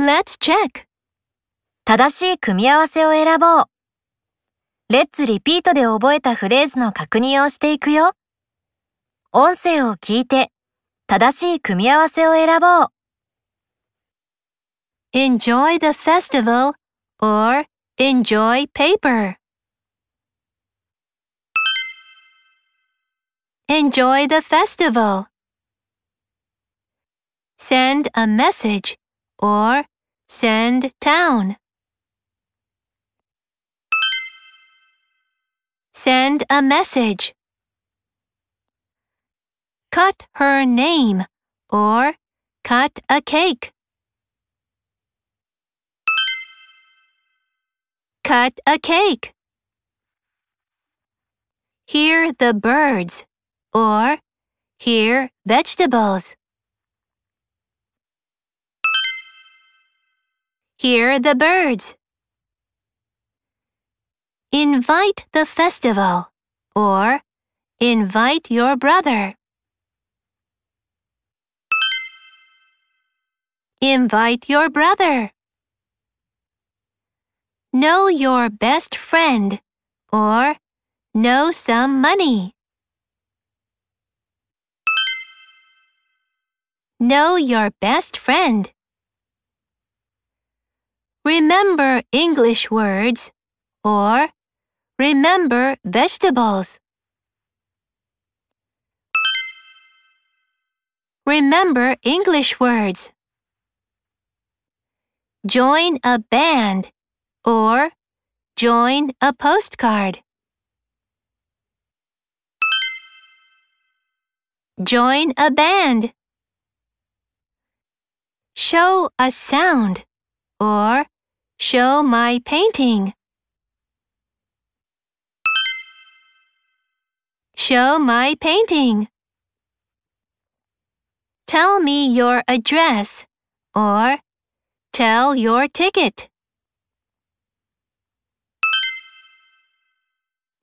Let's check. 正しい組み合わせを選ぼう。レッツリピートで覚えたフレーズの確認をしていくよ。音声を聞いて、正しい組み合わせを選ぼう。Enjoy the festival or enjoy paper. Enjoy the festival. Send a message or send town. Send a message. Cut her name or cut a cake. Cut a cake. Hear the birds or hear vegetables. Hear the birds. Invite the festival or invite your brother. Invite your brother. Know your best friend or know some money. Know your best friend. Remember English words or remember vegetables. Remember English words. Join a band or join a postcard. Join a band. Show a sound or show my painting. Show my painting. Tell me your address or tell your ticket.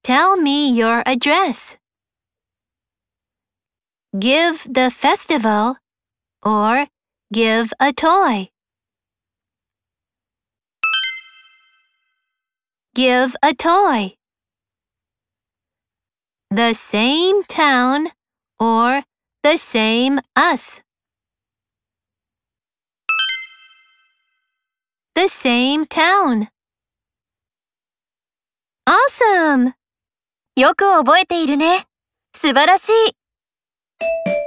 Tell me your address. Give the festival or give a toy. Give a toy. The same town or the same us. The same town. Awesome! よく覚えているね。素晴らしい。